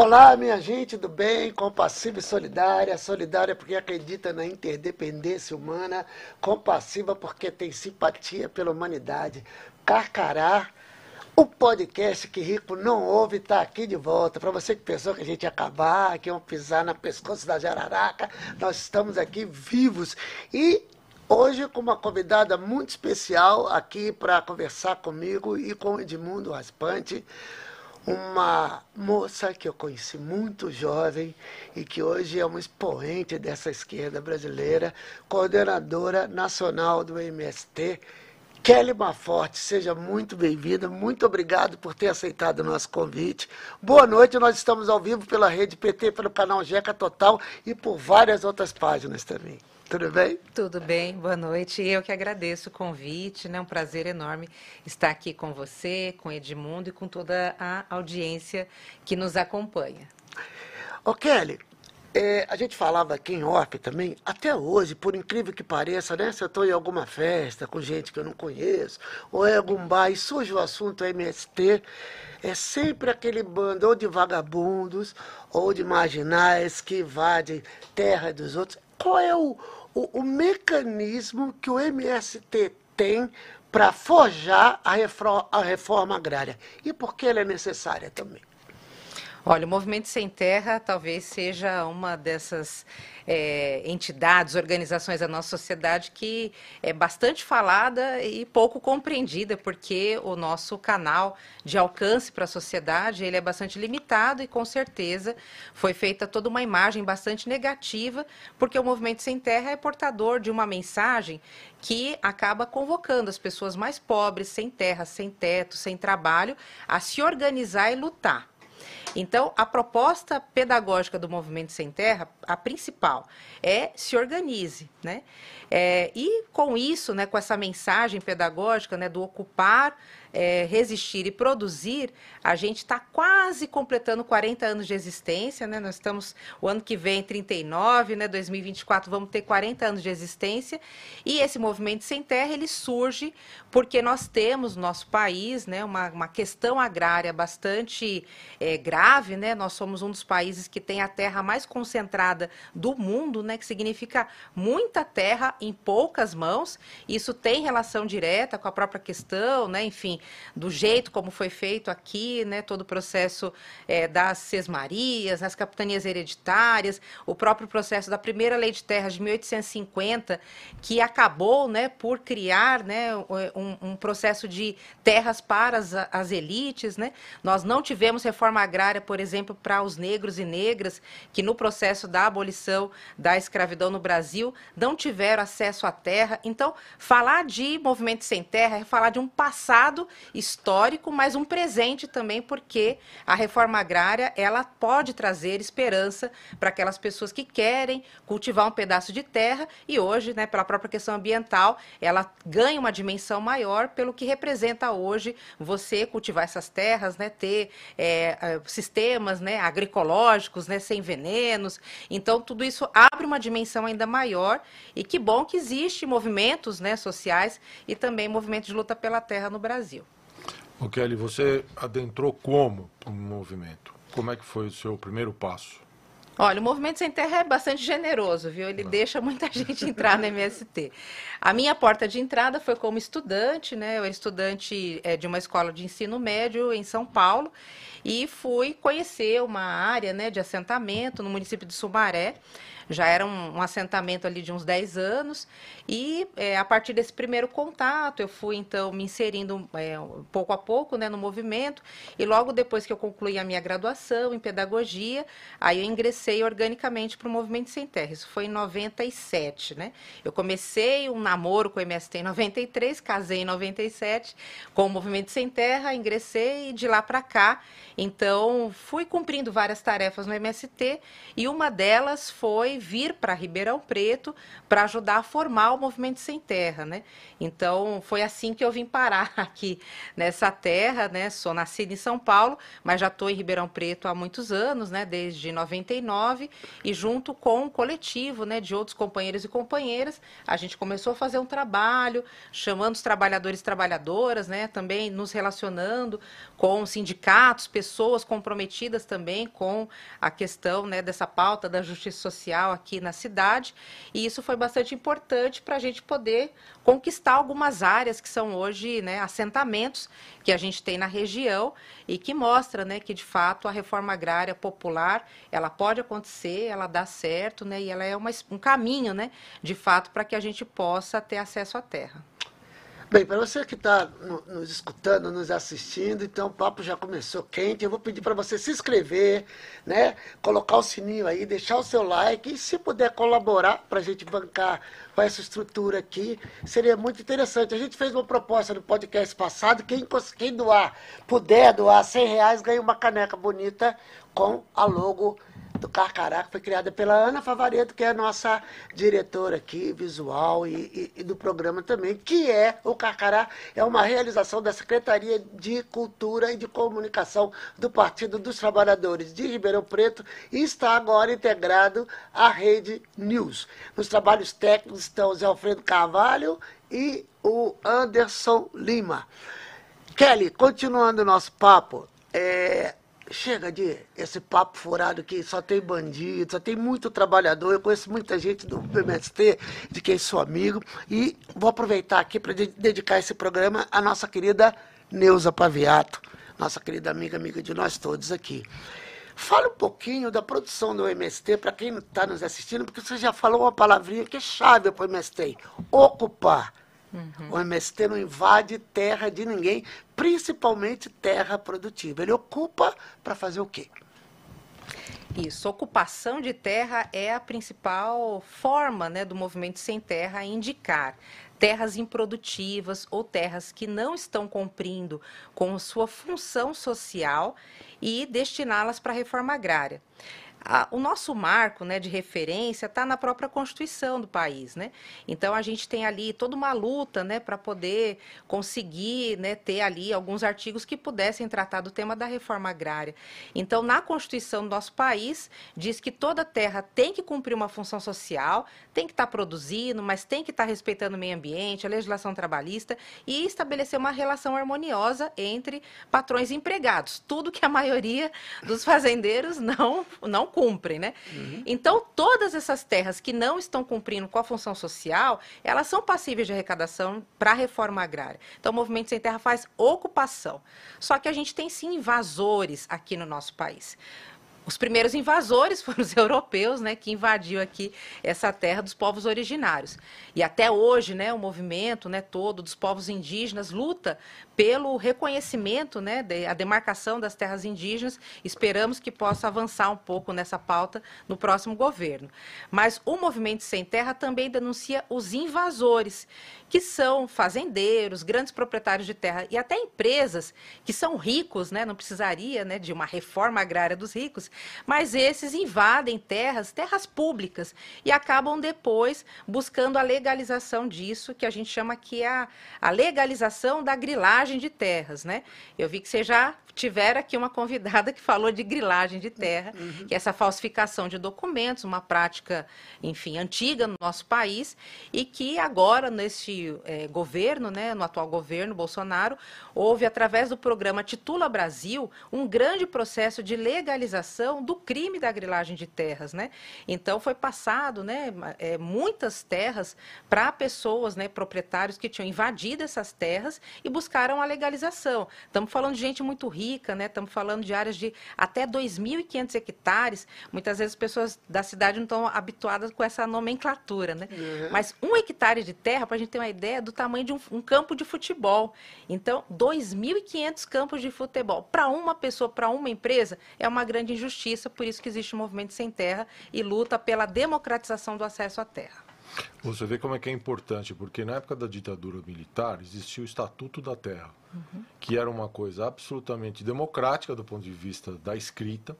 Olá, minha gente do bem, compassiva e solidária. Solidária porque acredita na interdependência humana, compassiva porque tem simpatia pela humanidade. Carcará, o podcast que Rico não ouve está aqui de volta. Para você que pensou que a gente ia acabar, que iam pisar na pescoço da jararaca, nós estamos aqui vivos e hoje com uma convidada muito especial aqui para conversar comigo e com Edmundo Raspante uma moça que eu conheci muito jovem e que hoje é uma expoente dessa esquerda brasileira, coordenadora nacional do MST, Kelly Maforte, seja muito bem-vinda, muito obrigado por ter aceitado o nosso convite. Boa noite, nós estamos ao vivo pela Rede PT, pelo canal Jeca Total e por várias outras páginas também. Tudo bem? Tudo bem, boa noite. Eu que agradeço o convite, né? Um prazer enorme estar aqui com você, com Edmundo e com toda a audiência que nos acompanha. Ô Kelly, é, a gente falava aqui em off também, até hoje, por incrível que pareça, né? Se eu estou em alguma festa com gente que eu não conheço, ou em algum bar e surge o assunto MST, é sempre aquele bando ou de vagabundos ou de marginais que invadem terra dos outros. Qual é o, o, o mecanismo que o MST tem para forjar a reforma, a reforma agrária e por que ela é necessária também. Olha, o Movimento Sem Terra talvez seja uma dessas é, entidades, organizações da nossa sociedade que é bastante falada e pouco compreendida, porque o nosso canal de alcance para a sociedade ele é bastante limitado e com certeza foi feita toda uma imagem bastante negativa, porque o Movimento Sem Terra é portador de uma mensagem que acaba convocando as pessoas mais pobres, sem terra, sem teto, sem trabalho, a se organizar e lutar. Então, a proposta pedagógica do Movimento Sem Terra, a principal, é se organize, né? É, e com isso, né, com essa mensagem pedagógica né, do ocupar é, resistir e produzir, a gente está quase completando 40 anos de existência, né? Nós estamos, o ano que vem, 39, né? 2024, vamos ter 40 anos de existência. E esse movimento sem terra, ele surge porque nós temos no nosso país, né? Uma, uma questão agrária bastante é, grave, né? Nós somos um dos países que tem a terra mais concentrada do mundo, né? Que significa muita terra em poucas mãos. Isso tem relação direta com a própria questão, né? Enfim, do jeito como foi feito aqui, né, todo o processo é, das sesmarias, as capitanias hereditárias, o próprio processo da primeira lei de terras de 1850, que acabou né, por criar né, um, um processo de terras para as, as elites. Né? Nós não tivemos reforma agrária, por exemplo, para os negros e negras, que no processo da abolição da escravidão no Brasil não tiveram acesso à terra. Então, falar de movimento sem terra é falar de um passado histórico, mas um presente também, porque a reforma agrária ela pode trazer esperança para aquelas pessoas que querem cultivar um pedaço de terra e hoje, né, pela própria questão ambiental, ela ganha uma dimensão maior pelo que representa hoje você cultivar essas terras, né, ter é, sistemas né, agroecológicos, né, sem venenos. Então, tudo isso abre uma dimensão ainda maior e que bom que existe movimentos né, sociais e também movimentos de luta pela terra no Brasil. O Kelly, você adentrou como o movimento? Como é que foi o seu primeiro passo? Olha, o Movimento Sem Terra é bastante generoso, viu? Ele Não. deixa muita gente entrar no MST. A minha porta de entrada foi como estudante, né? Eu era estudante é, de uma escola de ensino médio em São Paulo e fui conhecer uma área né, de assentamento no município de Sumaré já era um, um assentamento ali de uns 10 anos, e é, a partir desse primeiro contato, eu fui então me inserindo é, pouco a pouco né, no movimento, e logo depois que eu concluí a minha graduação em pedagogia, aí eu ingressei organicamente para o Movimento Sem Terra. Isso foi em 97, né? Eu comecei um namoro com o MST em 93, casei em 97 com o Movimento Sem Terra, ingressei e de lá para cá, então fui cumprindo várias tarefas no MST e uma delas foi vir para Ribeirão Preto para ajudar a formar o Movimento Sem Terra, né? Então, foi assim que eu vim parar aqui nessa terra, né? Sou nascida em São Paulo, mas já estou em Ribeirão Preto há muitos anos, né? Desde 99 2019 e junto com um coletivo né, de outros companheiros e companheiras, a gente começou a fazer um trabalho, chamando os trabalhadores e trabalhadoras, né, também nos relacionando com sindicatos, pessoas comprometidas também com a questão né, dessa pauta da justiça social aqui na cidade. E isso foi bastante importante para a gente poder conquistar algumas áreas que são hoje né, assentamentos que a gente tem na região e que mostra né, que, de fato, a reforma agrária popular ela pode acontecer, ela dá certo né, e ela é uma, um caminho, né, de fato, para que a gente possa ter acesso à terra. Bem, para você que está nos escutando, nos assistindo, então o papo já começou quente. Eu vou pedir para você se inscrever, né? Colocar o sininho aí, deixar o seu like e se puder colaborar para a gente bancar com essa estrutura aqui, seria muito interessante. A gente fez uma proposta no podcast passado, quem, quem doar, puder doar 100 reais, ganha uma caneca bonita com a logo do Carcará, que foi criada pela Ana Favareto, que é a nossa diretora aqui, visual e, e, e, do programa também, que é o Carcará, é uma realização da Secretaria de Cultura e de Comunicação do Partido dos Trabalhadores de Ribeirão Preto e está agora integrado à Rede News. Nos trabalhos técnicos estão Zé Alfredo Carvalho e o Anderson Lima. Kelly, continuando o nosso papo, é, chega de esse papo furado que só tem bandido, só tem muito trabalhador. Eu conheço muita gente do PMST, de quem sou amigo, e vou aproveitar aqui para dedicar esse programa à nossa querida Neuza Paviato, nossa querida amiga, amiga de nós todos aqui. Fala um pouquinho da produção do MST para quem está nos assistindo, porque você já falou uma palavrinha que é chave para o MST: ocupar. Uhum. O MST não invade terra de ninguém, principalmente terra produtiva. Ele ocupa para fazer o quê? Isso, ocupação de terra é a principal forma né, do movimento sem terra indicar terras improdutivas ou terras que não estão cumprindo com sua função social e destiná-las para a reforma agrária a, o nosso marco né, de referência está na própria Constituição do país. Né? Então, a gente tem ali toda uma luta né, para poder conseguir né, ter ali alguns artigos que pudessem tratar do tema da reforma agrária. Então, na Constituição do nosso país, diz que toda terra tem que cumprir uma função social, tem que estar tá produzindo, mas tem que estar tá respeitando o meio ambiente, a legislação trabalhista e estabelecer uma relação harmoniosa entre patrões e empregados. Tudo que a maioria dos fazendeiros não, não cumprem, né? Uhum. Então, todas essas terras que não estão cumprindo com a função social, elas são passíveis de arrecadação para a reforma agrária. Então, o Movimento Sem Terra faz ocupação. Só que a gente tem sim invasores aqui no nosso país. Os primeiros invasores foram os europeus, né, que invadiu aqui essa terra dos povos originários. E até hoje, né, o movimento, né, todo dos povos indígenas luta pelo reconhecimento, né, de, a demarcação das terras indígenas. Esperamos que possa avançar um pouco nessa pauta no próximo governo. Mas o Movimento Sem Terra também denuncia os invasores, que são fazendeiros, grandes proprietários de terra e até empresas que são ricos, né, não precisaria, né, de uma reforma agrária dos ricos, mas esses invadem terras, terras públicas e acabam depois buscando a legalização disso, que a gente chama aqui a, a legalização da grilagem de terras, né? Eu vi que você já tiveram aqui uma convidada que falou de grilagem de terra, uhum. que é essa falsificação de documentos, uma prática, enfim, antiga no nosso país e que agora neste é, governo, né, no atual governo Bolsonaro, houve através do programa Titula Brasil um grande processo de legalização do crime da grilagem de terras, né? Então foi passado, né, é, muitas terras para pessoas, né, proprietários que tinham invadido essas terras e buscaram a legalização. Estamos falando de gente muito rica rica, né? Estamos falando de áreas de até 2.500 hectares. Muitas vezes as pessoas da cidade não estão habituadas com essa nomenclatura, né? Uhum. Mas um hectare de terra, para a gente ter uma ideia, é do tamanho de um, um campo de futebol. Então, 2.500 campos de futebol para uma pessoa, para uma empresa, é uma grande injustiça. Por isso que existe o movimento sem terra e luta pela democratização do acesso à terra. Você vê como é que é importante, porque na época da ditadura militar existia o Estatuto da Terra, uhum. que era uma coisa absolutamente democrática do ponto de vista da escrita,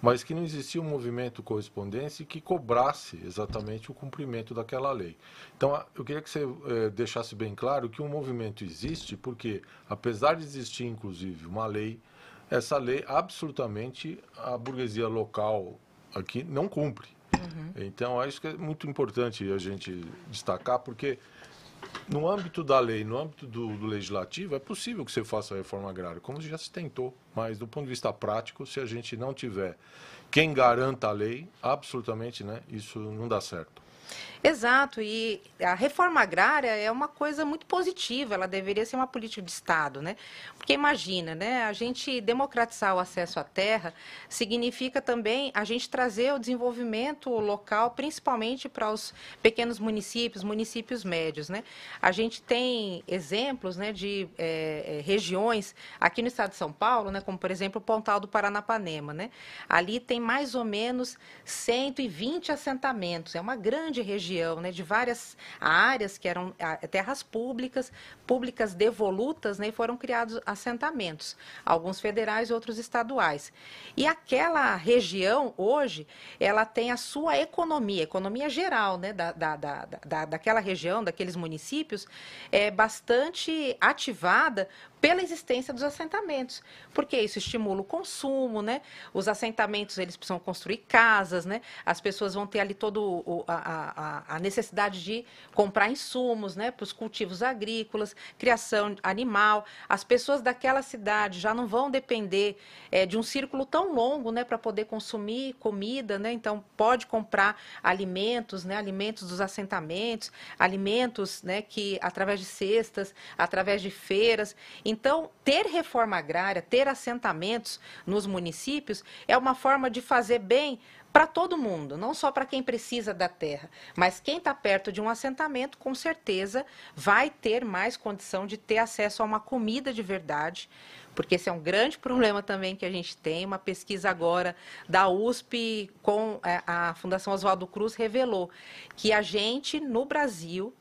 mas que não existia um movimento correspondência que cobrasse exatamente o cumprimento daquela lei. Então, eu queria que você eh, deixasse bem claro que um movimento existe porque, apesar de existir, inclusive, uma lei, essa lei absolutamente a burguesia local aqui não cumpre. Uhum. Então, acho que é muito importante a gente destacar, porque no âmbito da lei, no âmbito do, do, legislativo, é possível que você faça a reforma agrária, como já se tentou. Mas, do ponto de vista prático, se a gente não tiver quem garanta a lei, absolutamente, né, isso não dá certo. Exato, e a reforma agrária é uma coisa muito positiva, ela deveria ser uma política de Estado, né? Porque imagina, né, a gente democratizar o acesso à terra significa também a gente trazer o desenvolvimento local, principalmente para os pequenos municípios, municípios médios, né? A gente tem exemplos, né, de é, regiões aqui no estado de São Paulo, né, como por exemplo o Pontal do Paranapanema, né? Ali tem mais ou menos 120 assentamentos, é uma grande região região, né, de várias áreas que eram terras públicas, públicas devolutas, né, e foram criados assentamentos, alguns federais e outros estaduais. E aquela região, hoje, ela tem a sua economia, economia geral, né, da, da, da, da, daquela região, daqueles municípios, é bastante ativada pela existência dos assentamentos, porque isso estimula o consumo, né? Os assentamentos eles precisam construir casas, né? As pessoas vão ter ali todo a, a, a necessidade de comprar insumos, né? Para os cultivos agrícolas, criação animal. As pessoas daquela cidade já não vão depender é, de um círculo tão longo, né? Para poder consumir comida, né? Então pode comprar alimentos, né? Alimentos dos assentamentos, alimentos, né? Que através de cestas, através de feiras então, ter reforma agrária, ter assentamentos nos municípios é uma forma de fazer bem para todo mundo, não só para quem precisa da terra, mas quem está perto de um assentamento, com certeza, vai ter mais condição de ter acesso a uma comida de verdade, porque esse é um grande problema também que a gente tem. Uma pesquisa agora da USP com é, a Fundação Oswaldo Cruz revelou que a gente, no Brasil,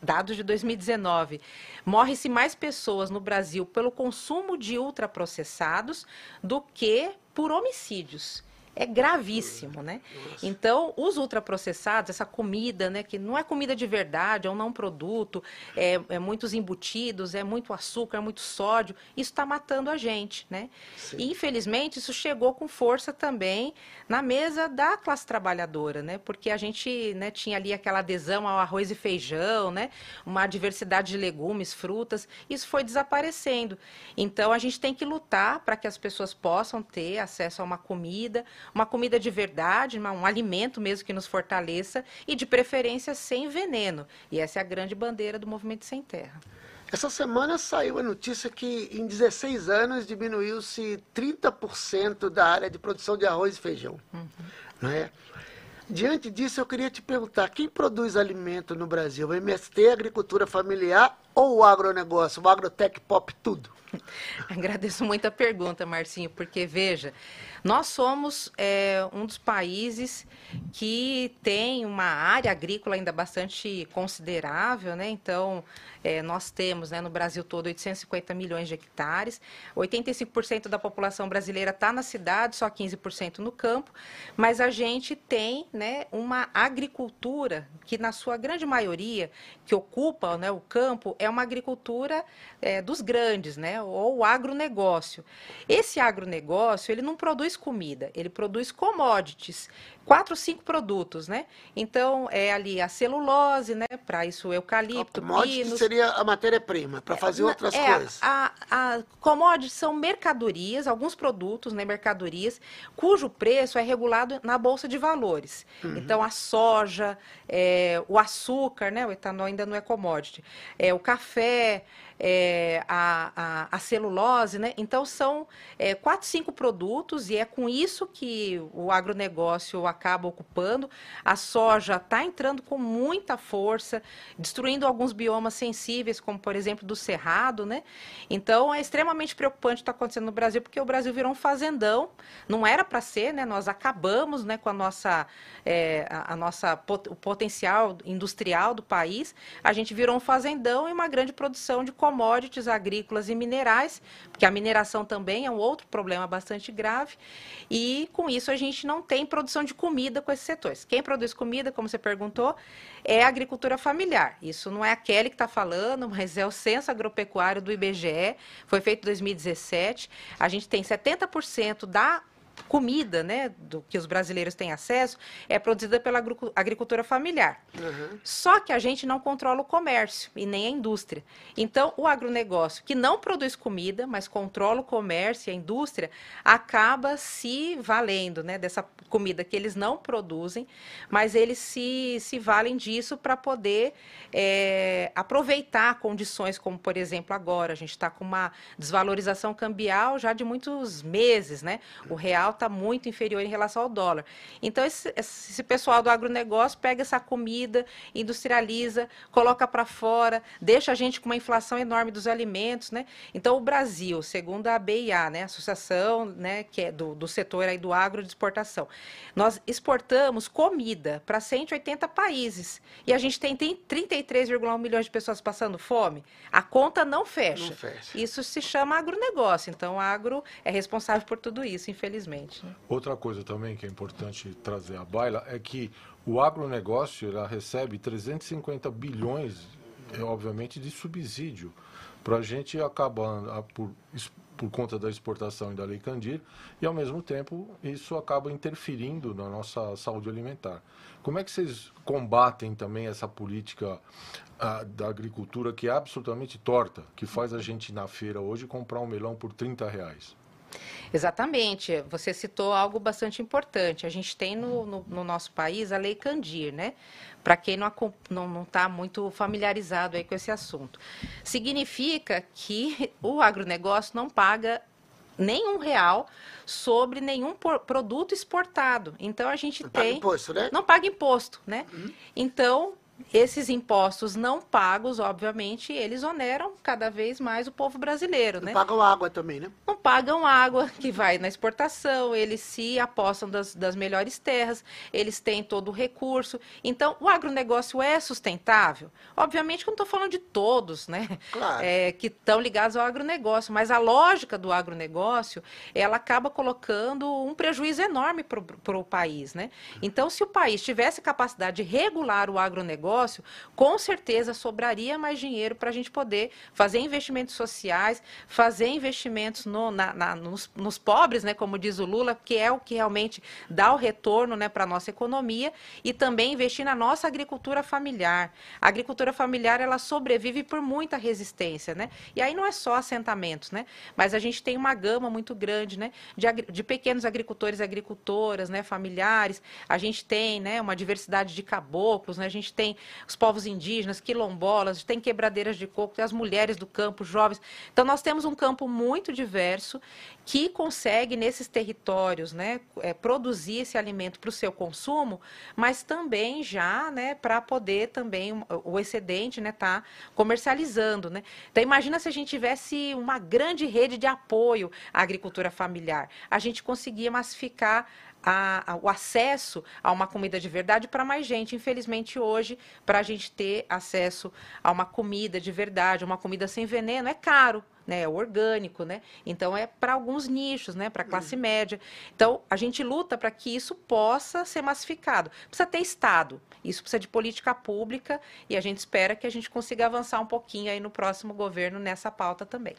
dados de 2019, morre-se mais pessoas no Brasil pelo consumo de ultraprocessados do que por homicídios é gravíssimo, né? Então, os ultraprocessados, essa comida, né, que não é comida de verdade, é um não produto, é, é muitos embutidos, é muito açúcar, é muito sódio, isso está matando a gente, né? E, infelizmente, isso chegou com força também na mesa da classe trabalhadora, né? Porque a gente né, tinha ali aquela adesão ao arroz e feijão, né? Uma diversidade de legumes, frutas, isso foi desaparecendo. Então, a gente tem que lutar para que as pessoas possam ter acesso a uma comida, uma comida de verdade, um alimento mesmo que nos fortaleça e de preferência sem veneno. E essa é a grande bandeira do Movimento Sem Terra. Essa semana saiu a notícia que em 16 anos diminuiu-se 30% da área de produção de arroz e feijão. Uhum. Não é? Diante disso, eu queria te perguntar: quem produz alimento no Brasil? O MST, agricultura familiar ou o agronegócio, o agrotech pop, tudo? Agradeço muito a pergunta, Marcinho, porque veja, nós somos é, um dos países que tem uma área agrícola ainda bastante considerável, né? Então, é, nós temos né, no Brasil todo 850 milhões de hectares, 85% da população brasileira está na cidade, só 15% no campo, mas a gente tem né, uma agricultura que, na sua grande maioria, que ocupa né, o campo, é uma agricultura é, dos grandes, né, ou agronegócio. Esse agronegócio, ele não produz comida, ele produz commodities, quatro, cinco produtos, né? Então, é ali a celulose, né? Para isso, o eucalipto, a commodity seria a matéria-prima, para fazer é, outras é, coisas. A, a commodities são mercadorias, alguns produtos, né? Mercadorias, cujo preço é regulado na Bolsa de Valores. Uhum. Então, a soja, é, o açúcar, né? O etanol ainda não é commodity. É, o café, é, a, a, a, celulose, né? Então são é, quatro, cinco produtos e é com isso que o agronegócio acaba ocupando. A soja está entrando com muita força, destruindo alguns biomas sensíveis, como por exemplo do cerrado, né? Então é extremamente preocupante o que está acontecendo no Brasil, porque o Brasil virou um fazendão. Não era para ser, né? Nós acabamos, né, com a nossa, é, a, a nossa o potencial industrial do país. A gente virou um fazendão e uma grande produção de commodities commodities agrícolas e minerais, porque a mineração também é um outro problema bastante grave, e com isso a gente não tem produção de comida com esses setores. Quem produz comida, como você perguntou, é a agricultura familiar. Isso não é a Kelly que está falando, mas é o censo agropecuário do IBGE, foi feito em 2017. A gente tem 70% da comida, né, do que os brasileiros têm acesso, é produzida pela agricultura familiar. Uhum. Só que a gente não controla o comércio e nem a indústria. Então, o agronegócio, que não produz comida, mas controla o comércio e a indústria, acaba se valendo né, dessa comida que eles não produzem, mas eles se, se valem disso para poder é, aproveitar condições como, por exemplo, agora. A gente está com uma desvalorização cambial já de muitos meses, né? O real está muito inferior em relação ao dólar. Então, esse, esse pessoal do agronegócio pega essa comida, industrializa, coloca para fora, deixa a gente com uma inflação enorme dos alimentos, né? Então, o Brasil, segundo a BIA, né, Associação né, que é do, do setor aí do agro de exportação, nós exportamos comida para 180 países e a gente tem, tem 33,1 milhões de pessoas passando fome. A conta não fecha. não fecha. Isso se chama agronegócio. Então, agro é responsável por tudo isso, infelizmente. Né? Outra coisa também que é importante trazer à baila é que o agronegócio recebe 350 bilhões, é, obviamente, de subsídio para a gente acabar por, por conta da exportação e da lei Candir, e ao mesmo tempo isso acaba interferindo na nossa saúde alimentar. Como é que vocês combatem também essa política ah, da agricultura que é absolutamente torta, que faz a gente na feira hoje comprar um melão por 30 reais? Exatamente. Você citou algo bastante importante. A gente tem no, no, no nosso país a Lei Candir, né? Para quem não está não, não tá muito familiarizado aí com esse assunto. Significa que o agronegócio não paga nenhum real sobre nenhum por, produto exportado. Então a gente não tem. Paga imposto, né? Não paga imposto, né? Uhum. Então esses impostos não pagos, obviamente, eles oneram cada vez mais o povo brasileiro, não né? pagam água também, né? Não pagam água que vai na exportação, eles se apostam das, das melhores terras, eles têm todo o recurso. Então, o agronegócio é sustentável? Obviamente que eu não estou falando de todos, né? Claro. É, que estão ligados ao agronegócio, mas a lógica do agronegócio, ela acaba colocando um prejuízo enorme para o país, né? Então, se o país tivesse capacidade de regular o agronegócio, negócio, com certeza sobraria mais dinheiro para a gente poder fazer investimentos sociais, fazer investimentos no, na, na, nos, nos, pobres, né, como diz o Lula, que é o que realmente dá o retorno né, para a nossa economia, e também investir na nossa agricultura familiar. A agricultura familiar ela sobrevive por muita resistência, né? E aí não é só assentamentos, né? Mas a gente tem uma gama muito grande, né? De, de pequenos agricultores e agricultoras, né? Familiares. A gente tem, né? Uma diversidade de caboclos, né? A gente tem os povos indígenas, quilombolas, tem quebradeiras de coco, tem as mulheres do campo, jovens. Então, nós temos um campo muito diverso que consegue, nesses territórios, né, é, produzir esse alimento para o seu consumo, mas também já né, para poder também o excedente estar né, tá comercializando. Né? Então, imagina se a gente tivesse uma grande rede de apoio à agricultura familiar. A gente conseguia massificar a, a, o acesso a uma comida de verdade para mais gente. Infelizmente, hoje, para a gente ter acesso a uma comida de verdade, uma comida sem veneno, é caro. Né, é orgânico, né? Então é para alguns nichos, né? Para a classe uhum. média. Então a gente luta para que isso possa ser massificado. Precisa ter Estado. Isso precisa de política pública e a gente espera que a gente consiga avançar um pouquinho aí no próximo governo nessa pauta também.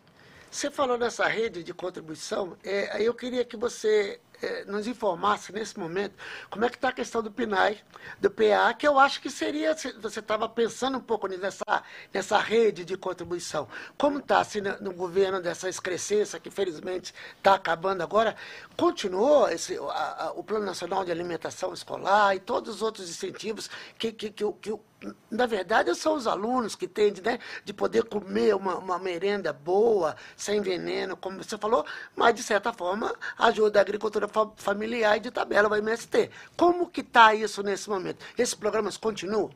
Você falou nessa rede de contribuição, é, eu queria que você é, nos informasse nesse momento como é que está a questão do PNAE, do PA, que eu acho que seria, você estava pensando um pouco nessa, nessa rede de contribuição. Como está assim, no governo dessa excrescência, que felizmente está acabando agora, continuou esse, a, a, o Plano Nacional de Alimentação Escolar e todos os outros incentivos que, que, que, que, que na verdade, são os alunos que têm né, de poder comer uma, uma merenda boa, sem veneno, como você falou, mas, de certa forma, ajuda a agricultura fa familiar e de tabela vai MST. Como que está isso nesse momento? Esses programas continuam?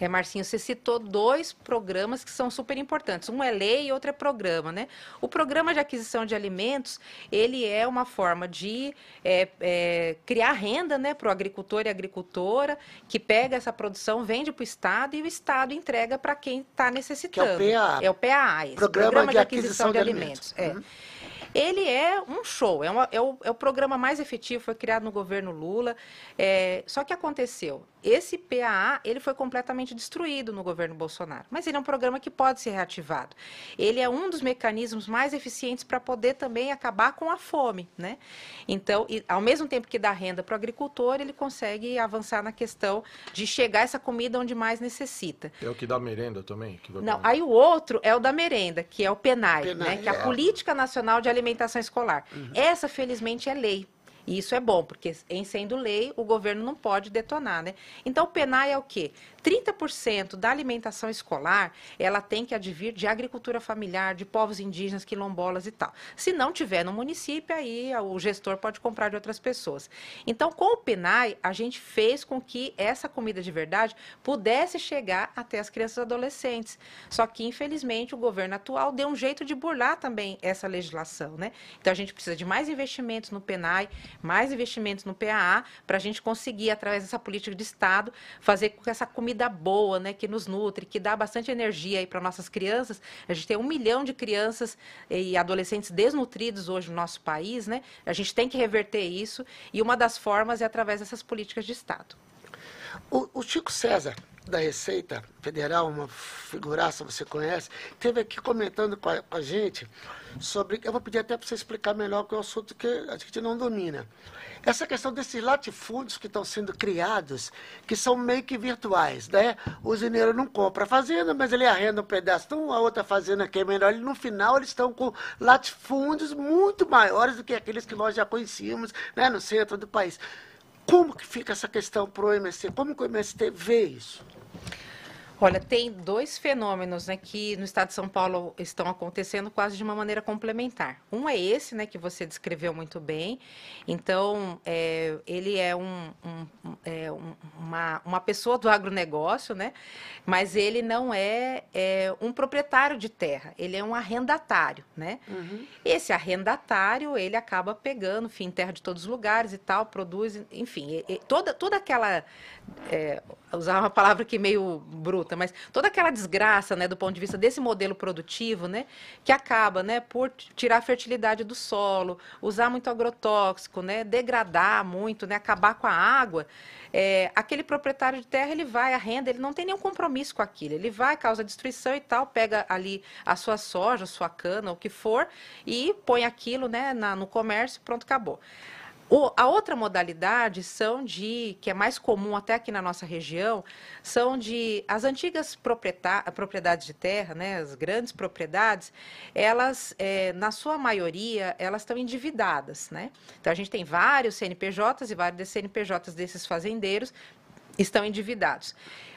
É, Marcinho, você citou dois programas que são super importantes. Um é lei e outro é programa, né? O programa de aquisição de alimentos, ele é uma forma de é, é, criar renda né, para o agricultor e agricultora, que pega essa produção, vende para o Estado e o Estado entrega para quem está necessitando. Que é o PA. É o PA, esse programa, programa de, de, aquisição, aquisição de, de, alimentos. alimentos. É. Ele é um show, é, uma, é, o, é o programa mais efetivo, foi criado no governo Lula. É, só que aconteceu, esse PAA ele foi completamente destruído no governo Bolsonaro, mas ele é um programa que pode ser reativado. Ele é um dos mecanismos mais eficientes para poder também acabar com a fome, né? Então, e, ao mesmo tempo que dá renda para o agricultor, ele consegue avançar na questão de chegar essa comida onde mais necessita. É o que dá merenda também? Não, aí o outro é o da merenda, que é o PENAI, PENAI né? Que é a é. Política Nacional de Alimentação Escolar. Uhum. Essa, felizmente, é lei. E isso é bom, porque em sendo lei, o governo não pode detonar, né? Então, o PENAI é o quê? 30% da alimentação escolar, ela tem que advir de agricultura familiar, de povos indígenas, quilombolas e tal. Se não tiver no município, aí o gestor pode comprar de outras pessoas. Então, com o PENAI, a gente fez com que essa comida de verdade pudesse chegar até as crianças e adolescentes. Só que, infelizmente, o governo atual deu um jeito de burlar também essa legislação, né? Então, a gente precisa de mais investimentos no PENAI, mais investimentos no PAA, para a gente conseguir, através dessa política de Estado, fazer com que essa comida boa, né, que nos nutre, que dá bastante energia aí para nossas crianças. A gente tem um milhão de crianças e adolescentes desnutridos hoje no nosso país, né? A gente tem que reverter isso e uma das formas é através dessas políticas de Estado. O, o Chico César, da Receita Federal, uma figuraça, você conhece, teve aqui comentando com a, com a gente sobre. Eu vou pedir até para você explicar melhor que é o assunto que a gente não domina. Essa questão desses latifúndios que estão sendo criados, que são meio que virtuais, né? O usineiro não compra a fazenda, mas ele arrenda um pedaço de uma outra fazenda que é melhor. E no final eles estão com latifúndios muito maiores do que aqueles que nós já conhecíamos né, no centro do país. Como que fica essa questão para o MST? Como que o MST vê isso? Olha, tem dois fenômenos né, que no estado de São Paulo estão acontecendo quase de uma maneira complementar. Um é esse, né, que você descreveu muito bem. Então, é, ele é, um, um, é uma, uma pessoa do agronegócio, né, mas ele não é, é, um proprietário de terra, ele é um arrendatário. Né? Uhum. Esse arrendatário, ele acaba pegando, enfim, terra de todos os lugares e tal, produz, enfim, e, e toda, toda aquela é, usar uma palavra que meio bruta, mas toda aquela desgraça, né, do ponto de vista desse modelo produtivo, né, que acaba, né, por tirar a fertilidade do solo, usar muito agrotóxico, né, degradar muito, né, acabar com a água, é, aquele proprietário de terra ele vai a renda, ele não tem nenhum compromisso com aquilo, ele vai causa destruição e tal, pega ali a sua soja, a sua cana, o que for e põe aquilo, né, na, no comércio, pronto, acabou. O, a outra modalidade são de, que é mais comum até aqui na nossa região, são de as antigas propriedades de terra, né, as grandes propriedades, elas, é, na sua maioria, elas estão endividadas, né? Então a gente tem vários CNPJs e vários CNPJs desses fazendeiros estão endividados.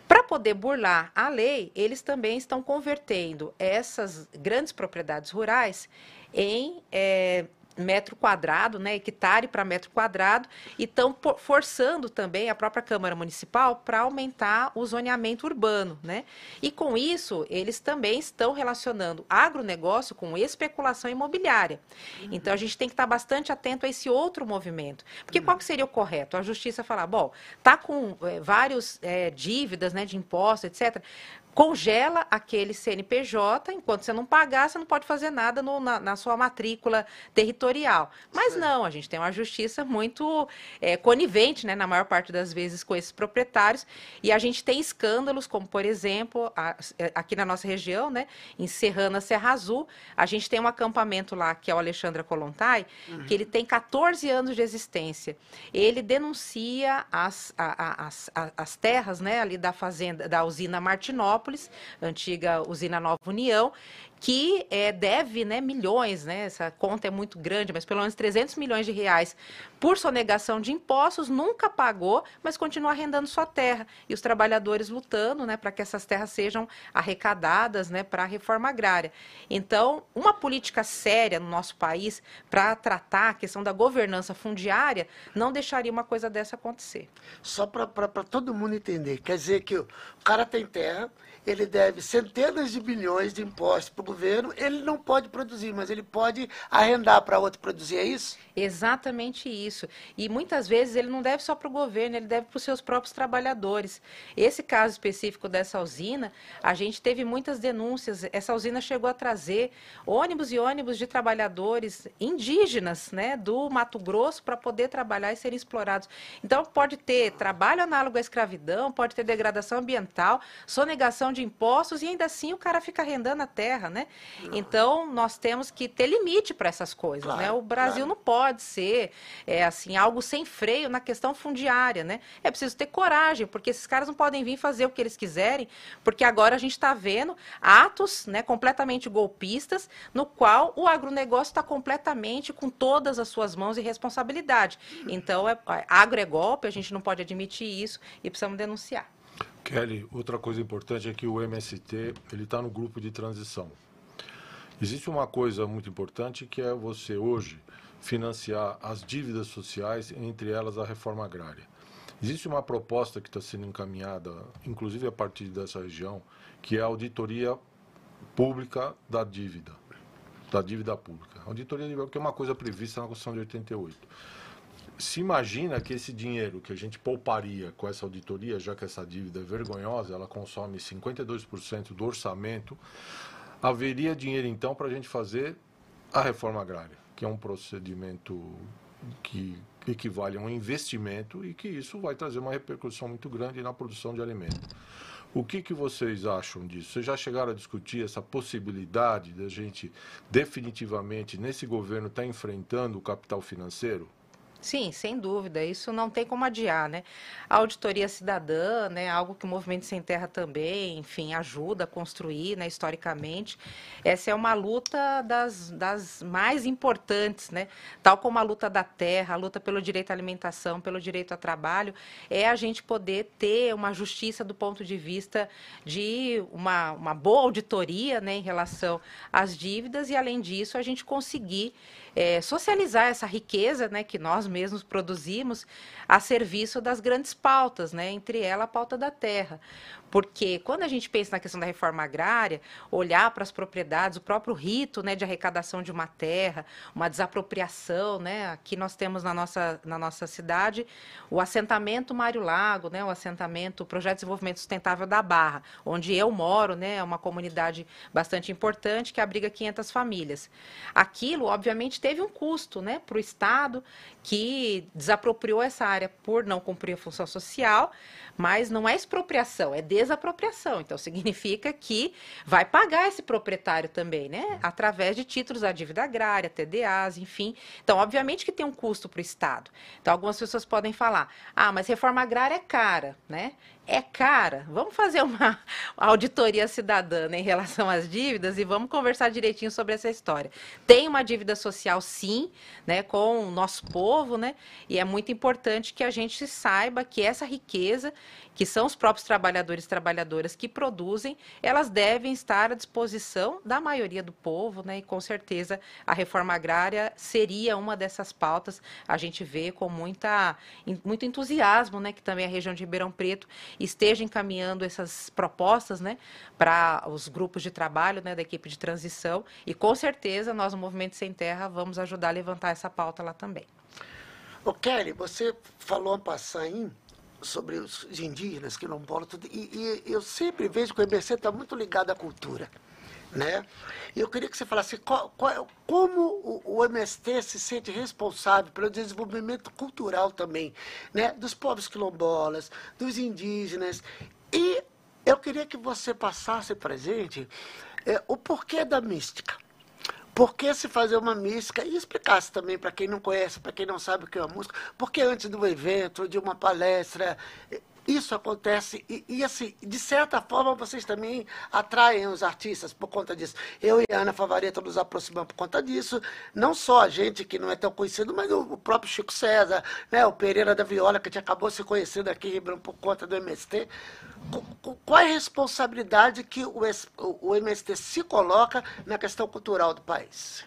Para poder burlar a lei, eles também estão convertendo essas grandes propriedades rurais em é, metro quadrado, né, hectare para metro quadrado, e estão forçando também a própria Câmara Municipal para aumentar o zoneamento urbano. Né? E com isso, eles também estão relacionando agronegócio com especulação imobiliária. Uhum. Então, a gente tem que estar bastante atento a esse outro movimento. Porque uhum. qual que seria o correto? A justiça falar, bom, está com é, vários é, dívidas né, de impostos, etc congela aquele CNPJ, enquanto você não pagar, você não pode fazer nada no, na, na, sua matrícula territorial. Mas não, a gente tem uma justiça muito é, conivente, né, na maior parte das vezes, com esses proprietários, e a gente tem escândalos, como, por exemplo, a, é, aqui na nossa região, né, em Serrana, Serra Azul, a gente tem um acampamento lá, que é o Alexandra Kolontai, uhum. que ele tem 14 anos de existência. Ele denuncia as, a, as, as terras, né, ali da fazenda, da usina Martinópolis, Petrópolis, antiga usina Nova União, que é, deve né, milhões, né, essa conta é muito grande, mas pelo menos 300 milhões de reais por sonegação de impostos, nunca pagou, mas continua arrendando sua terra. E os trabalhadores lutando né, para que essas terras sejam arrecadadas né, para a reforma agrária. Então, uma política séria no nosso país para tratar a questão da governança fundiária não deixaria uma coisa dessa acontecer. Só para todo mundo entender, quer dizer que o cara tem terra, ele deve centenas de bilhões de impostos para o governo, ele não pode produzir, mas ele pode arrendar para outro produzir, é isso? Exatamente isso. E muitas vezes ele não deve só para o governo, ele deve para os seus próprios trabalhadores. Esse caso específico dessa usina, a gente teve muitas denúncias. Essa usina chegou a trazer ônibus e ônibus de trabalhadores indígenas né, do Mato Grosso para poder trabalhar e serem explorados. Então, pode ter trabalho análogo à escravidão, pode ter degradação ambiental, sonegação de impostos e ainda assim o cara fica arrendando a terra. Né? Então, nós temos que ter limite para essas coisas. Claro, né? O Brasil claro. não pode ser é, assim algo sem freio na questão fundiária, né? É preciso ter coragem, porque esses caras não podem vir fazer o que eles quiserem, porque agora a gente está vendo atos, né, completamente golpistas, no qual o agronegócio está completamente com todas as suas mãos e responsabilidade. Então, é, é, agro é golpe, a gente não pode admitir isso e precisamos denunciar. Kelly, outra coisa importante é que o MST ele está no grupo de transição. Existe uma coisa muito importante que é você hoje financiar as dívidas sociais, entre elas a reforma agrária. Existe uma proposta que está sendo encaminhada, inclusive a partir dessa região, que é a auditoria pública da dívida, da dívida pública. A auditoria que é uma coisa prevista na Constituição de 88. Se imagina que esse dinheiro que a gente pouparia com essa auditoria, já que essa dívida é vergonhosa, ela consome 52% do orçamento, haveria dinheiro então para a gente fazer a reforma agrária que é um procedimento que equivale a um investimento e que isso vai trazer uma repercussão muito grande na produção de alimentos. O que, que vocês acham disso? Vocês já chegaram a discutir essa possibilidade da gente definitivamente, nesse governo, estar tá enfrentando o capital financeiro? Sim, sem dúvida, isso não tem como adiar, né? A auditoria cidadã, né, algo que o Movimento Sem Terra também, enfim, ajuda a construir, né, historicamente. Essa é uma luta das, das mais importantes, né? Tal como a luta da terra, a luta pelo direito à alimentação, pelo direito ao trabalho, é a gente poder ter uma justiça do ponto de vista de uma, uma boa auditoria, né, em relação às dívidas e, além disso, a gente conseguir é, socializar essa riqueza né, que nós mesmos produzimos a serviço das grandes pautas, né, entre elas a pauta da terra. Porque quando a gente pensa na questão da reforma agrária, olhar para as propriedades, o próprio rito né, de arrecadação de uma terra, uma desapropriação, né, aqui nós temos na nossa, na nossa cidade o assentamento Mário Lago, né, o assentamento, o Projeto de Desenvolvimento Sustentável da Barra, onde eu moro, né, é uma comunidade bastante importante que abriga 500 famílias. Aquilo, obviamente, teve um custo né, para o Estado, que desapropriou essa área por não cumprir a função social, mas não é expropriação, é desapropriação. Então, significa que vai pagar esse proprietário também, né? Através de títulos da dívida agrária, TDAs, enfim. Então, obviamente que tem um custo para o Estado. Então, algumas pessoas podem falar, ah, mas reforma agrária é cara, né? é cara. Vamos fazer uma auditoria cidadã né, em relação às dívidas e vamos conversar direitinho sobre essa história. Tem uma dívida social, sim, né, com o nosso povo, né? E é muito importante que a gente saiba que essa riqueza que são os próprios trabalhadores trabalhadoras que produzem, elas devem estar à disposição da maioria do povo, né? E com certeza a reforma agrária seria uma dessas pautas. A gente vê com muita, muito entusiasmo, né? Que também a região de Ribeirão Preto esteja encaminhando essas propostas, né? Para os grupos de trabalho, né? Da equipe de transição. E com certeza nós, no Movimento Sem Terra, vamos ajudar a levantar essa pauta lá também. Ô Kelly, você falou um passarinho sobre os indígenas, quilombolas, tudo, e, e eu sempre vejo que o MBC está muito ligado à cultura. Né? Eu queria que você falasse qual, qual, como o, o, MST se sente responsável pelo desenvolvimento cultural também, né? dos povos quilombolas, dos indígenas. E eu queria que você passasse para gente é, o porquê da mística. Por que se fazer uma mística? E explicasse também para quem não conhece, para quem não sabe o que é uma música, porque antes do evento, de uma palestra, isso acontece e, e, assim, de certa forma, vocês também atraem os artistas por conta disso. Eu e a Ana Favareta nos aproximamos por conta disso. Não só a gente que não é tão conhecido, mas o, próprio Chico César, né, o Pereira da Viola, que a gente acabou se conhecendo aqui em Ribeirão por conta do MST. Qual é a responsabilidade que o, o MST se coloca na questão cultural do país?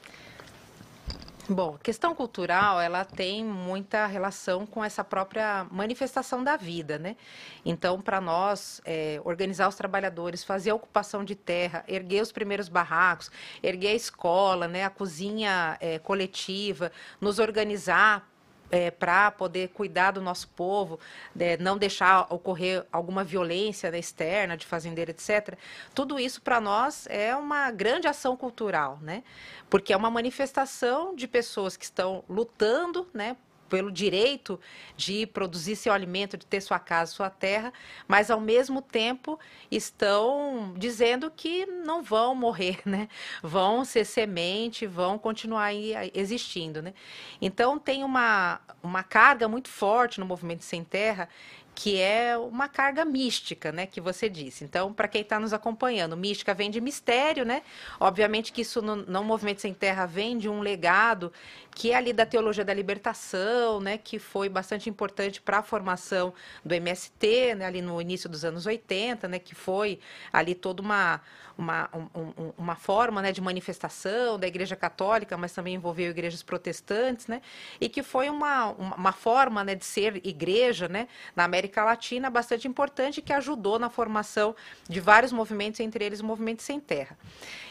Bom, questão cultural, ela tem muita relação com essa própria manifestação da vida, né? Então, para nós, é, organizar os trabalhadores, fazer a ocupação de terra, erguer os primeiros barracos, erguer a escola, né, a cozinha é, coletiva, nos organizar é, para poder cuidar do nosso povo, né, não deixar ocorrer alguma violência né, externa de fazendeiro, etc. Tudo isso para nós é uma grande ação cultural, né? Porque é uma manifestação de pessoas que estão lutando, né, pelo direito de produzir seu alimento, de ter sua casa, sua terra, mas ao mesmo tempo estão dizendo que não vão morrer, né? Vão ser semente, vão continuar existindo, né? Então tem uma, uma carga muito forte no movimento sem terra que é uma carga mística, né, que você disse. Então, para quem está nos acompanhando, mística vem de mistério, né? Obviamente que isso no, no Movimento Sem Terra vem de um legado que é ali da teologia da libertação, né, que foi bastante importante para a formação do MST, né, ali no início dos anos 80, né, que foi ali toda uma uma, um, uma forma né, de manifestação da Igreja Católica, mas também envolveu igrejas protestantes, né, e que foi uma, uma forma né, de ser igreja né, na América Latina bastante importante que ajudou na formação de vários movimentos, entre eles o Movimento Sem Terra.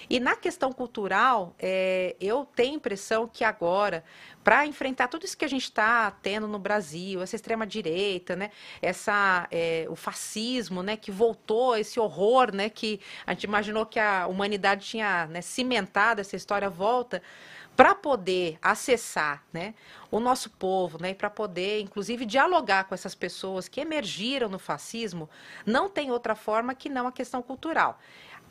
E na questão cultural, é, eu tenho a impressão que agora, para enfrentar tudo isso que a gente está tendo no Brasil, essa extrema-direita, né, essa, é, o fascismo né, que voltou, esse horror né, que a gente imaginou que a humanidade tinha né, cimentado, essa história volta para poder acessar né, o nosso povo, né, para poder, inclusive, dialogar com essas pessoas que emergiram no fascismo, não tem outra forma que não a questão cultural.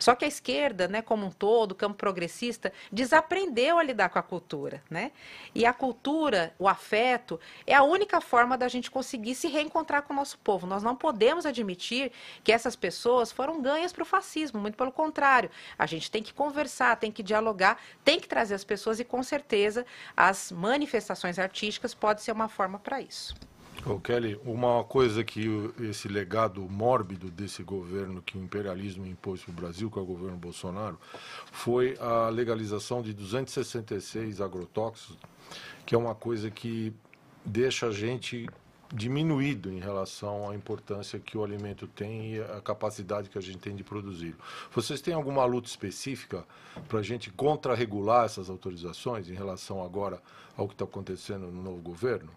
Só que a esquerda, né, como um todo, o campo progressista, desaprendeu a lidar com a cultura, né? E a cultura, o afeto, é a única forma da gente conseguir se reencontrar com o nosso povo. Nós não podemos admitir que essas pessoas foram ganhas para o fascismo, muito pelo contrário. A gente tem que conversar, tem que dialogar, tem que trazer as pessoas e, com certeza, as manifestações artísticas podem ser uma forma para isso. Ô Kelly, uma coisa que esse legado mórbido desse governo que o imperialismo impôs para o Brasil, que é o governo Bolsonaro, foi a legalização de 266 agrotóxicos, que é uma coisa que deixa a gente diminuído em relação à importância que o alimento tem e a capacidade que a gente tem de produzir. Vocês têm alguma luta específica para a gente contrarregular essas autorizações em relação agora ao que está acontecendo no novo governo?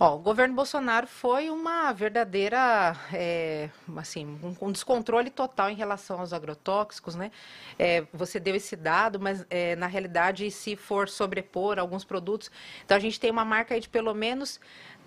Ó, o governo Bolsonaro foi uma verdadeira, é, assim, um, descontrole total em relação aos agrotóxicos, né? É, você deu esse dado, mas é, na realidade, se for sobrepor alguns produtos, então a gente tem uma marca aí de pelo menos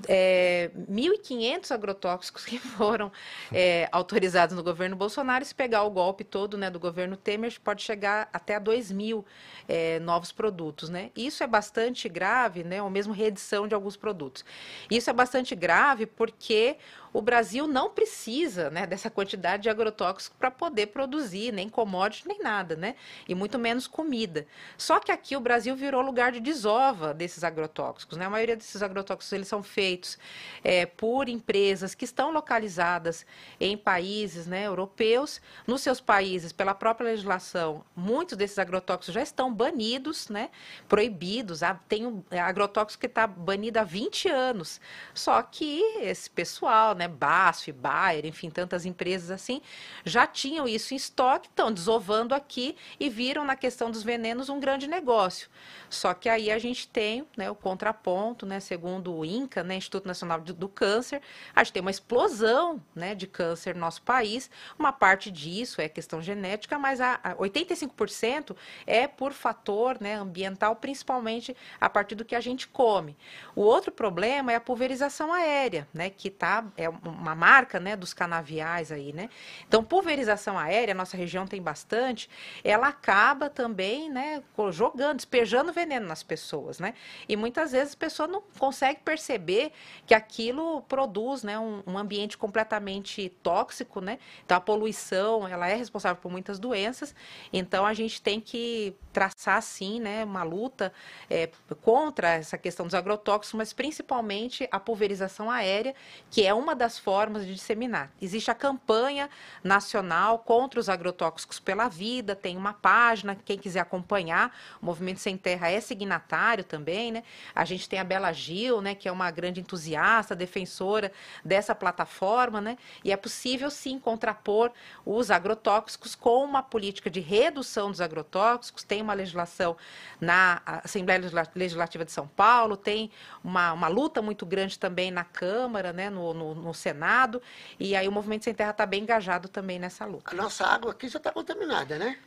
é, 1.500 agrotóxicos que foram é, autorizados no governo Bolsonaro. Se pegar o golpe todo né, do governo Temer, pode chegar até a 2 mil é, novos produtos. Né? Isso é bastante grave, né, ou mesmo reedição de alguns produtos. Isso é bastante grave porque o Brasil não precisa né, dessa quantidade de agrotóxicos para poder produzir nem commodity nem nada, né? E muito menos comida. Só que aqui o Brasil virou lugar de desova desses agrotóxicos, né? A maioria desses agrotóxicos eles são feitos é, por empresas que estão localizadas em países né, europeus. Nos seus países, pela própria legislação, muitos desses agrotóxicos já estão banidos, né? Proibidos. Ah, tem um agrotóxico que está banido há 20 anos. Só que esse pessoal, né, BASF, Bayer, enfim, tantas empresas assim, já tinham isso em estoque, estão desovando aqui e viram na questão dos venenos um grande negócio. Só que aí a gente tem né, o contraponto, né, segundo o INCA, né, Instituto Nacional do Câncer, a gente tem uma explosão né, de câncer no nosso país. Uma parte disso é questão genética, mas a, a 85% é por fator né, ambiental, principalmente a partir do que a gente come. O outro problema é a pulverização aérea, né, que tá, é uma marca né, dos canaviais aí, né? Então, pulverização aérea, nossa região tem bastante, ela acaba também, né, jogando, despejando veneno nas pessoas, né? E muitas vezes a pessoa não consegue perceber que aquilo produz, né, um, um ambiente completamente tóxico, né? Então, a poluição, ela é responsável por muitas doenças, então a gente tem que traçar, sim, né, uma luta é, contra essa questão dos agrotóxicos, mas principalmente a pulverização aérea, que é uma das formas de disseminar. Existe a campanha nacional contra os agrotóxicos pela vida, tem uma página, quem quiser acompanhar, o Movimento Sem Terra é signatário também, né? A gente tem a Bela Gil, né, que é uma grande entusiasta, defensora dessa plataforma, né? E é possível sim contrapor os agrotóxicos com uma política de redução dos agrotóxicos, tem uma legislação na Assembleia Legislativa de São Paulo, tem uma, uma luta muito grande também na Câmara, né, no, no, no Senado, e aí o Movimento Sem Terra está bem engajado também nessa luta. A nossa água aqui já está contaminada, né?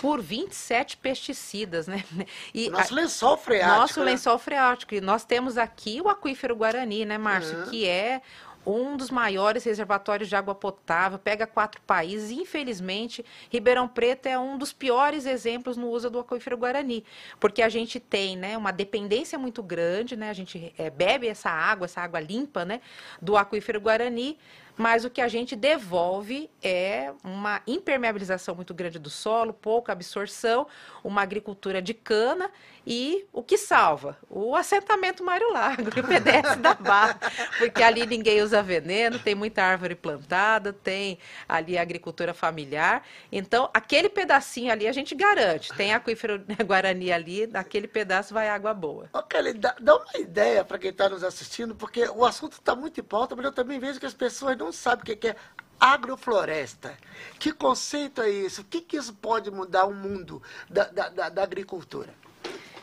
por 27 pesticidas, né? E nosso lençol freático. Nosso né? lençol freático. E nós temos aqui o aquífero Guarani, né, Márcio? Uhum. Que é um dos maiores reservatórios de água potável, pega quatro países. Infelizmente, Ribeirão Preto é um dos piores exemplos no uso do aquífero Guarani, porque a gente tem né, uma dependência muito grande, né, a gente é, bebe essa água, essa água limpa né, do aquífero Guarani, mas o que a gente devolve é uma impermeabilização muito grande do solo, pouca absorção, uma agricultura de cana e o que salva? O assentamento Mário Lago, o PDS da Barra, porque ali ninguém usa veneno, tem muita árvore plantada, tem ali a agricultura familiar. Então, aquele pedacinho ali a gente garante. Tem aquífero Guarani ali, naquele pedaço vai água boa. Ô, Kelly, dá, dá uma ideia para quem está nos assistindo, porque o assunto está muito em pauta, mas eu também vejo que as pessoas não sabem o que é agrofloresta. Que conceito é isso? O que, que isso pode mudar o mundo da, da, da, da agricultura?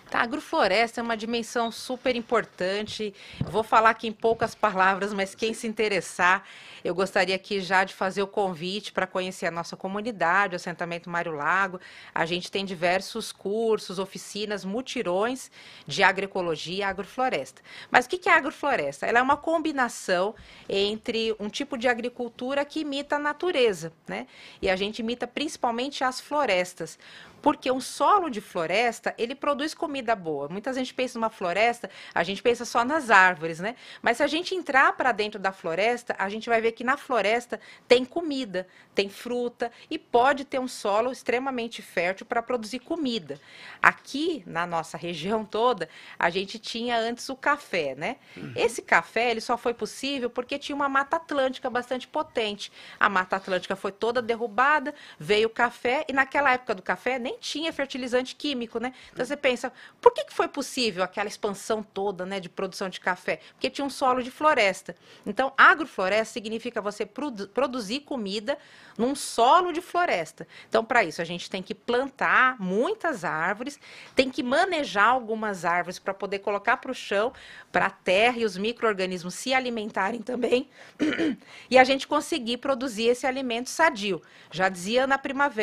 Tá, agrofloresta é uma dimensão super importante. Vou falar aqui em poucas palavras, mas quem se interessar, eu gostaria aqui já de fazer o convite para conhecer a nossa comunidade, o assentamento Mário Lago. A gente tem diversos cursos, oficinas, mutirões de agroecologia e agrofloresta. Mas o que é agrofloresta? Ela é uma combinação entre um tipo de agricultura que imita a natureza, né? E a gente imita principalmente as florestas. Porque um solo de floresta, ele produz comida boa. Muita gente pensa numa floresta, a gente pensa só nas árvores, né? Mas se a gente entrar para dentro da floresta, a gente vai ver que na floresta tem comida, tem fruta e pode ter um solo extremamente fértil para produzir comida. Aqui, na nossa região toda, a gente tinha antes o café, né? Uhum. Esse café, ele só foi possível porque tinha uma mata atlântica bastante potente. A mata atlântica foi toda derrubada, veio o café e naquela época do café nem tinha fertilizante químico, né? Então você pensa, por que, que foi possível aquela expansão toda, né, de produção de café? Porque tinha um solo de floresta. Então, agrofloresta significa você produ produzir comida num solo de floresta. Então, para isso, a gente tem que plantar muitas árvores, tem que manejar algumas árvores para poder colocar para o chão, para a terra e os micro-organismos se alimentarem também, e a gente conseguir produzir esse alimento sadio. Já dizia Ana Primavera,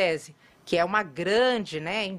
que é uma grande, né,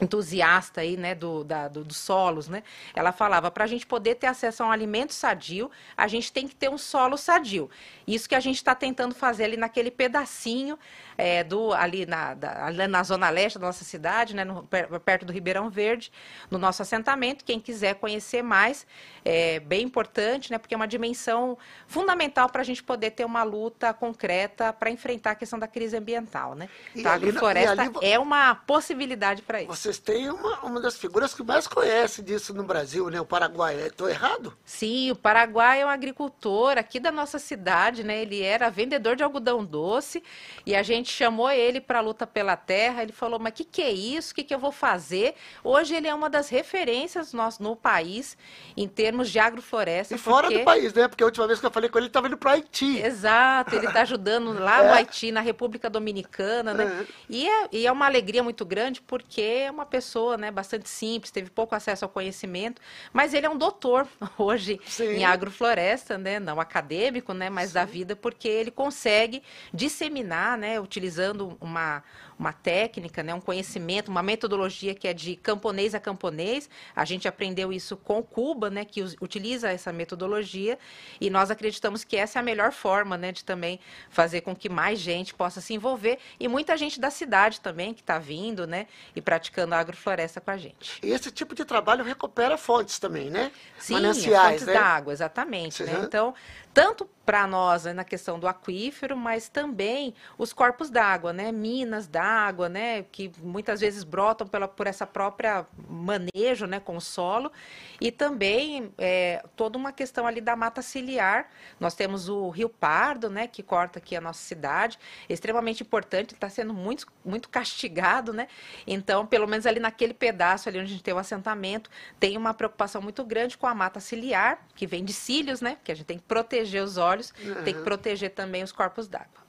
entusiasta aí, né, do, da, do, dos solos, né? Ela falava, para a gente poder ter acesso a um alimento sadio, a gente tem que ter um solo sadio. Isso que a gente está tentando fazer ali naquele pedacinho é, do, ali na, da, na zona leste da nossa cidade, né, no, perto do Ribeirão Verde, no nosso assentamento. Quem quiser conhecer mais, é bem importante, né, porque é uma dimensão fundamental para a gente poder ter uma luta concreta para enfrentar a questão da crise ambiental. Né? Então, a agrofloresta ali, é uma possibilidade para isso. Vocês têm uma, uma das figuras que mais conhece disso no Brasil, né? o Paraguai. Estou errado? Sim, o Paraguai é um agricultor aqui da nossa cidade, né? ele era vendedor de algodão doce e a gente chamou ele para a luta pela terra, ele falou, mas o que, que é isso? O que, que eu vou fazer? Hoje ele é uma das referências nosso, no país em termos de agrofloresta. E fora do país, né? Porque a última vez que eu falei com ele, ele estava indo para o Haiti. Exato, ele está ajudando lá é. no Haiti, na República Dominicana, né? É. E, é, e é uma alegria muito grande porque é uma pessoa né, bastante simples, teve pouco acesso ao conhecimento, mas ele é um doutor hoje Sim. em agrofloresta, né? Não acadêmico, né? Mas Sim. da vida, porque ele consegue disseminar, né? utilizando uma, uma técnica, né, um conhecimento, uma metodologia que é de camponês a camponês. A gente aprendeu isso com Cuba, né, que utiliza essa metodologia, e nós acreditamos que essa é a melhor forma né, de também fazer com que mais gente possa se envolver, e muita gente da cidade também que está vindo né, e praticando praticando agrofloresta com a gente. E esse tipo de trabalho recupera fontes também, né? Sim, Mananciais, fontes né? d'água, exatamente. Né? Então, tanto para nós né, na questão do aquífero, mas também os corpos d'água, né, minas d'água, né, que muitas vezes brotam pela, por essa própria manejo, né, com o solo, e também é, toda uma questão ali da mata ciliar. Nós temos o Rio Pardo, né, que corta aqui a nossa cidade, extremamente importante, está sendo muito, muito castigado, né. Então, pelo menos ali naquele pedaço ali onde a gente tem o assentamento, tem uma preocupação muito grande com a mata ciliar, que vem de cílios, né, que a gente tem que proteger os olhos uhum. tem que proteger também os corpos d'água.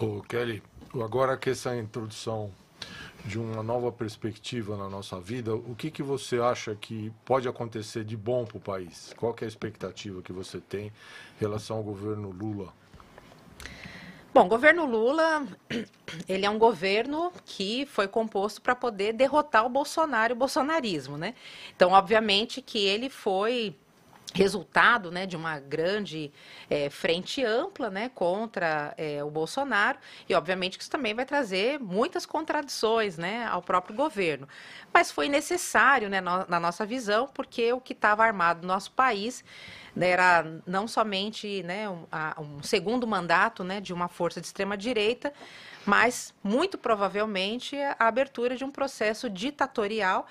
Ô, Kelly, agora que essa introdução de uma nova perspectiva na nossa vida, o que, que você acha que pode acontecer de bom para o país? Qual é a expectativa que você tem em relação ao governo Lula? Bom, o governo Lula, ele é um governo que foi composto para poder derrotar o Bolsonaro e o bolsonarismo, né? Então, obviamente que ele foi resultado né, de uma grande é, frente ampla né, contra é, o Bolsonaro. E obviamente que isso também vai trazer muitas contradições né, ao próprio governo. Mas foi necessário né, no, na nossa visão porque o que estava armado no nosso país né, era não somente né, um, a, um segundo mandato né, de uma força de extrema direita mas muito provavelmente a abertura de um processo ditatorial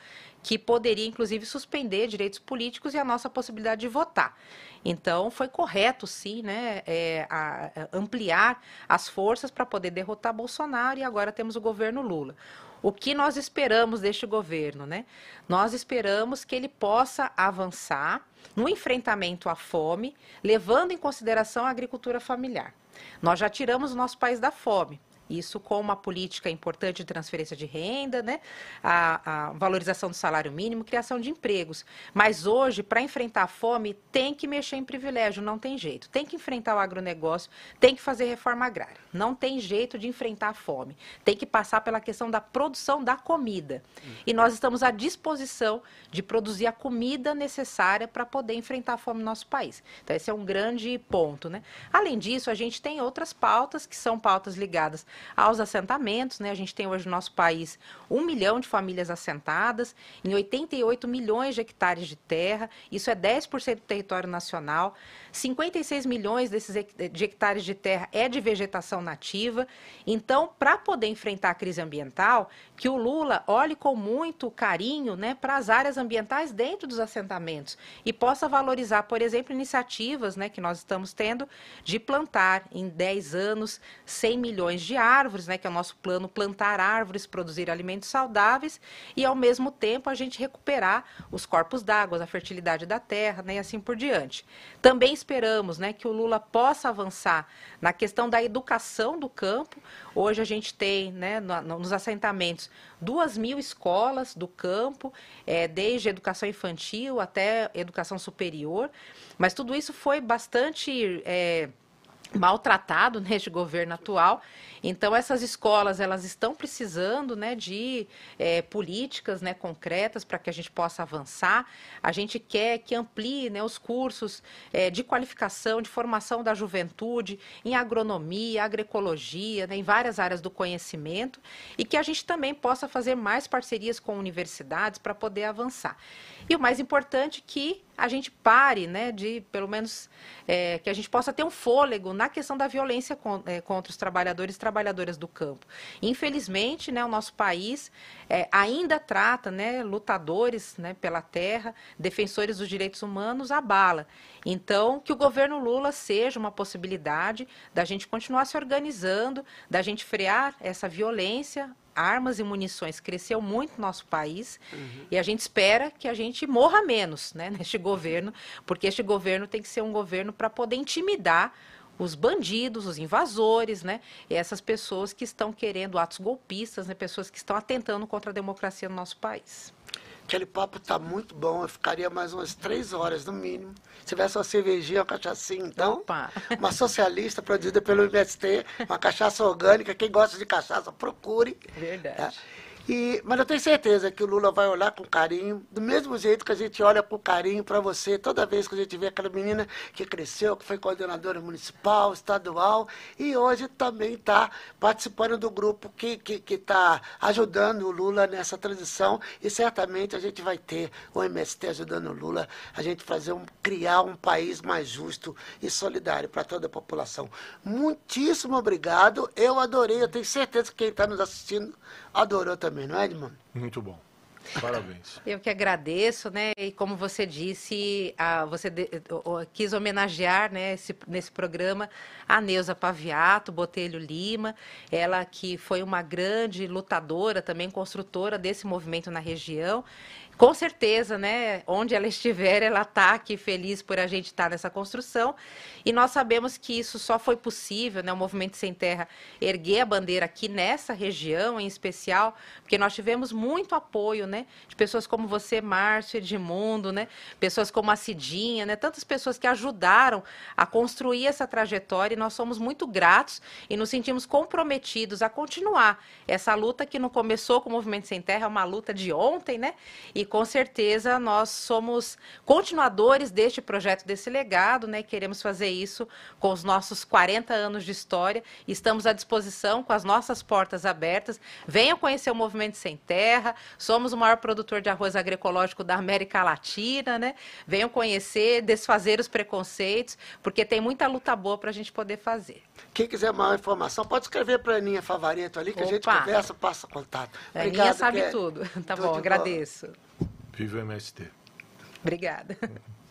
que poderia, inclusive, suspender direitos políticos e a nossa possibilidade de votar. Então, foi correto, sim, né, é, a, a ampliar as forças para poder derrotar Bolsonaro e agora temos o governo Lula. O que nós esperamos deste governo? Né? Nós esperamos que ele possa avançar no enfrentamento à fome, levando em consideração a agricultura familiar. Nós já tiramos o nosso país da fome. Isso com uma política importante de transferência de renda, né? a, a valorização do salário mínimo, criação de empregos. Mas hoje, para enfrentar a fome, tem que mexer em privilégio, não tem jeito. Tem que enfrentar o agronegócio, tem que fazer reforma agrária. Não tem jeito de enfrentar a fome. Tem que passar pela questão da produção da comida. E nós estamos à disposição de produzir a comida necessária para poder enfrentar a fome no nosso país. Então, esse é um grande ponto. Né? Além disso, a gente tem outras pautas que são pautas ligadas aos assentamentos. Né? A gente tem hoje no nosso país um milhão de famílias assentadas, em 88 milhões de hectares de terra, isso é 10% do território nacional. 56 milhões desses de hectares de terra é de vegetação nativa. Então, para poder enfrentar a crise ambiental, que o Lula olhe com muito carinho né, para as áreas ambientais dentro dos assentamentos e possa valorizar, por exemplo, iniciativas né, que nós estamos tendo de plantar em 10 anos 100 milhões de árvores, né, que é o nosso plano plantar árvores, produzir alimentos saudáveis e, ao mesmo tempo, a gente recuperar os corpos d'água, a fertilidade da terra né, e assim por diante. Também esperamos né, que o Lula possa avançar na questão da educação do campo. Hoje a gente tem, né, no, nos assentamentos, duas mil escolas do campo, é, desde educação infantil até educação superior. Mas tudo isso foi bastante. É, maltratado neste governo atual. Então essas escolas elas estão precisando né, de é, políticas né, concretas para que a gente possa avançar. A gente quer que amplie né, os cursos é, de qualificação, de formação da juventude em agronomia, agroecologia, né, em várias áreas do conhecimento e que a gente também possa fazer mais parcerias com universidades para poder avançar. E o mais importante que a gente pare, né, de pelo menos é, que a gente possa ter um fôlego na questão da violência é, contra os trabalhadores e trabalhadoras do campo. Infelizmente, né, o nosso país é, ainda trata, né, lutadores, né, pela terra, defensores dos direitos humanos a bala. Então, que o governo Lula seja uma possibilidade da gente continuar se organizando, da gente frear essa violência armas e munições cresceu muito no nosso país uhum. e a gente espera que a gente morra menos né, neste governo, porque este governo tem que ser um governo para poder intimidar os bandidos, os invasores, né? Essas pessoas que estão querendo atos golpistas, né? pessoas que estão atentando contra a democracia no nosso país. Aquele papo tá muito bom, eu ficaria mais umas três horas no mínimo. Se tivesse uma cervejinha, uma cachaçinha, então. Opa. Uma socialista produzida pelo MST, uma cachaça orgânica. Quem gosta de cachaça, procure. Verdade. Tá? E, mas eu tenho certeza que o Lula vai olhar com carinho, do mesmo jeito que a gente olha com carinho para você, toda vez que a gente vê aquela menina que cresceu, que foi coordenadora municipal, estadual, e hoje também está participando do grupo que está tá ajudando o Lula nessa transição, e certamente a gente vai ter o MST ajudando o Lula, a gente fazer um, criar um país mais justo e solidário para toda a população. Muitíssimo obrigado, eu adorei, eu tenho certeza que quem está nos assistindo adorou também, não é, Edmundo? Muito bom. Parabéns. Eu que agradeço, né? E como você disse, a, você de, quis homenagear, né, esse, nesse programa a Neuza Paviato, Botelho Lima, ela que foi uma grande lutadora, também construtora desse movimento na região com certeza, né, onde ela estiver, ela está aqui feliz por a gente estar tá nessa construção. E nós sabemos que isso só foi possível, né, o Movimento Sem Terra erguer a bandeira aqui nessa região em especial, porque nós tivemos muito apoio, né, de pessoas como você, Márcio, Edmundo, né, pessoas como a Cidinha, né, tantas pessoas que ajudaram a construir essa trajetória e nós somos muito gratos e nos sentimos comprometidos a continuar essa luta que não começou com o Movimento Sem Terra, é uma luta de ontem, né, e com certeza nós somos continuadores deste projeto, desse legado, né? Queremos fazer isso com os nossos 40 anos de história. Estamos à disposição com as nossas portas abertas. Venham conhecer o Movimento Sem Terra. Somos o maior produtor de arroz agroecológico da América Latina, né? Venham conhecer, desfazer os preconceitos, porque tem muita luta boa para a gente poder fazer. Quem quiser maior informação, pode escrever para a Aninha Favareto ali, que Opa. a gente conversa, passa contato. A Aninha sabe é tudo. Tá bom, agradeço. Viva o MST. Obrigada.